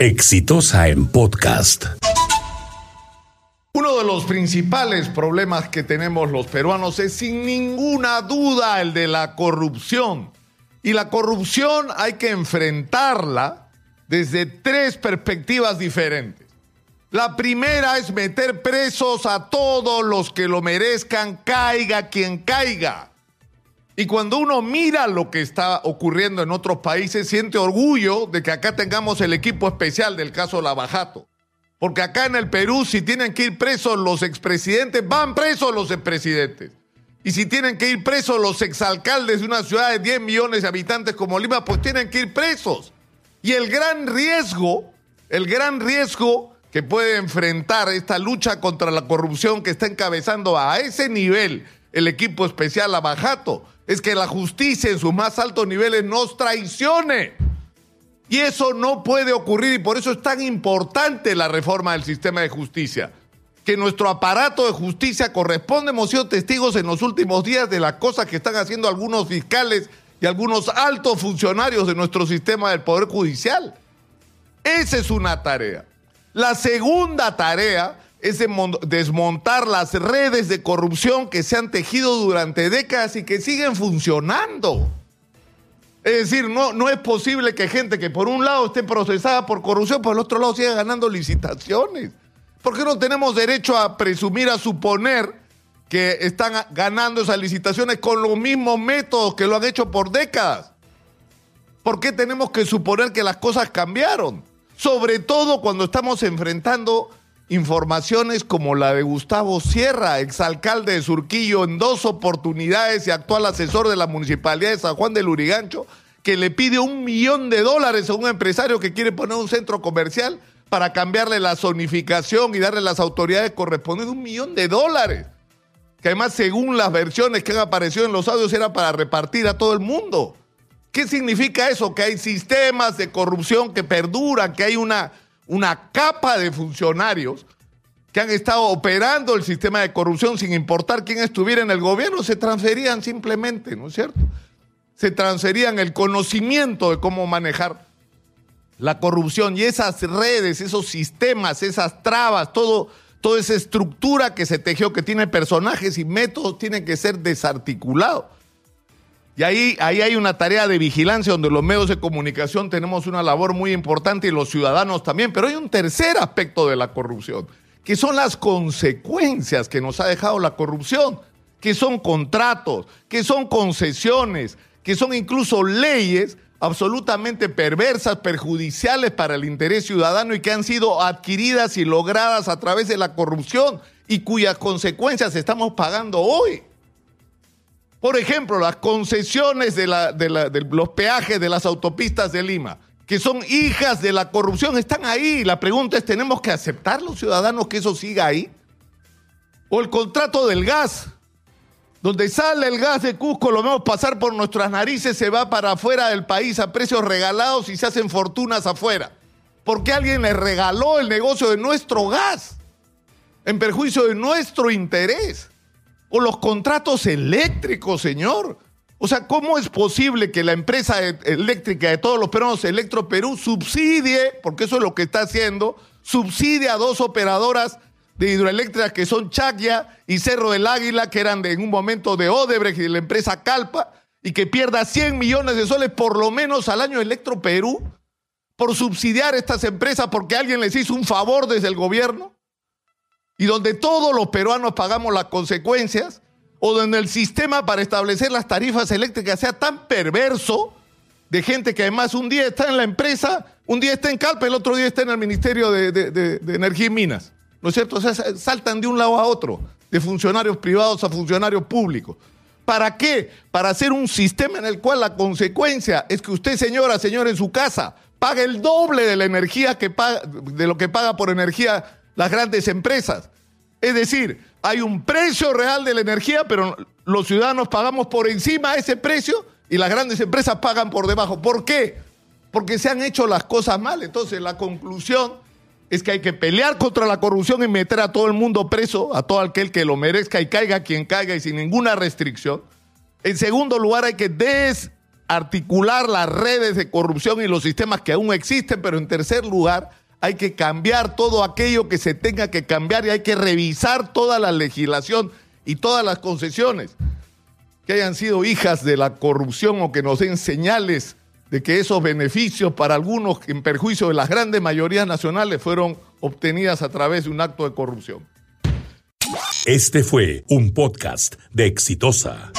Exitosa en podcast. Uno de los principales problemas que tenemos los peruanos es sin ninguna duda el de la corrupción. Y la corrupción hay que enfrentarla desde tres perspectivas diferentes. La primera es meter presos a todos los que lo merezcan, caiga quien caiga. Y cuando uno mira lo que está ocurriendo en otros países, siente orgullo de que acá tengamos el equipo especial del caso Lavajato. Porque acá en el Perú, si tienen que ir presos los expresidentes, van presos los expresidentes. Y si tienen que ir presos los exalcaldes de una ciudad de 10 millones de habitantes como Lima, pues tienen que ir presos. Y el gran riesgo, el gran riesgo que puede enfrentar esta lucha contra la corrupción que está encabezando a ese nivel el equipo especial Abajato, es que la justicia en sus más altos niveles nos traicione. Y eso no puede ocurrir y por eso es tan importante la reforma del sistema de justicia. Que nuestro aparato de justicia corresponde, hemos sido testigos en los últimos días de las cosas que están haciendo algunos fiscales y algunos altos funcionarios de nuestro sistema del Poder Judicial. Esa es una tarea. La segunda tarea es desmontar las redes de corrupción que se han tejido durante décadas y que siguen funcionando. Es decir, no, no es posible que gente que por un lado esté procesada por corrupción, por el otro lado siga ganando licitaciones. ¿Por qué no tenemos derecho a presumir, a suponer que están ganando esas licitaciones con los mismos métodos que lo han hecho por décadas? ¿Por qué tenemos que suponer que las cosas cambiaron? Sobre todo cuando estamos enfrentando informaciones como la de Gustavo Sierra, exalcalde de Surquillo en dos oportunidades y actual asesor de la Municipalidad de San Juan del Urigancho, que le pide un millón de dólares a un empresario que quiere poner un centro comercial para cambiarle la zonificación y darle las autoridades correspondientes un millón de dólares. Que además, según las versiones que han aparecido en los audios, era para repartir a todo el mundo. ¿Qué significa eso? Que hay sistemas de corrupción que perduran, que hay una una capa de funcionarios que han estado operando el sistema de corrupción sin importar quién estuviera en el gobierno, se transferían simplemente, ¿no es cierto? Se transferían el conocimiento de cómo manejar la corrupción y esas redes, esos sistemas, esas trabas, todo, toda esa estructura que se tejió, que tiene personajes y métodos, tiene que ser desarticulado. Y ahí, ahí hay una tarea de vigilancia donde los medios de comunicación tenemos una labor muy importante y los ciudadanos también. Pero hay un tercer aspecto de la corrupción, que son las consecuencias que nos ha dejado la corrupción, que son contratos, que son concesiones, que son incluso leyes absolutamente perversas, perjudiciales para el interés ciudadano y que han sido adquiridas y logradas a través de la corrupción y cuyas consecuencias estamos pagando hoy. Por ejemplo, las concesiones de, los peajes de las autopistas de Lima, que son hijas de la corrupción, están ahí. La pregunta es, ¿tenemos que aceptar los ciudadanos que eso siga ahí? O el contrato del gas, donde sale el gas de Cusco, lo vemos pasar por nuestras narices, se va para afuera del país a precios regalados y se hacen fortunas afuera. Porque alguien le regaló el negocio de nuestro gas en perjuicio de nuestro interés. O los contratos eléctricos, señor. O sea, ¿cómo es posible que la empresa e-, eléctrica de todos los peruanos, Electro Perú, subsidie, porque eso es lo que está haciendo, subsidie a dos operadoras de hidroeléctricas que son Chacya y Cerro del Águila, que eran de, en un momento de Odebrecht y de la empresa Calpa, y que pierda 100 millones de soles por lo menos al año Electro Perú por subsidiar estas empresas porque alguien les hizo un favor desde el gobierno? Y donde todos los peruanos pagamos las consecuencias, o donde el sistema para establecer las tarifas eléctricas sea tan perverso, de gente que además un día está en la empresa, un día está en Calpa, el otro día está en el Ministerio de, Energía y Minas. ¿No es cierto? O sea, saltan de un lado a otro, de funcionarios privados a funcionarios públicos. ¿Para qué? Para hacer un sistema en el cual la consecuencia es que usted, señora, señor, en su casa, paga el doble de la energía que paga, de lo que paga por energía las grandes empresas. Es decir, hay un precio real de la energía, pero los ciudadanos pagamos por encima ese precio y las grandes empresas pagan por debajo. ¿Por qué? Porque se han hecho las cosas mal. Entonces, la conclusión es que hay que pelear contra la corrupción y meter a todo el mundo preso, a todo aquel que lo merezca y caiga quien caiga y sin ninguna restricción. En segundo lugar, hay que des articular las redes de corrupción y los sistemas que aún existen, pero en tercer lugar, hay que cambiar todo aquello que se tenga que cambiar y hay que revisar toda la legislación y todas las concesiones que hayan sido hijas de la corrupción o que nos den señales de que esos beneficios para algunos en perjuicio de las grandes mayorías nacionales fueron obtenidas a través de un acto de corrupción. Este fue un podcast de Exitosa.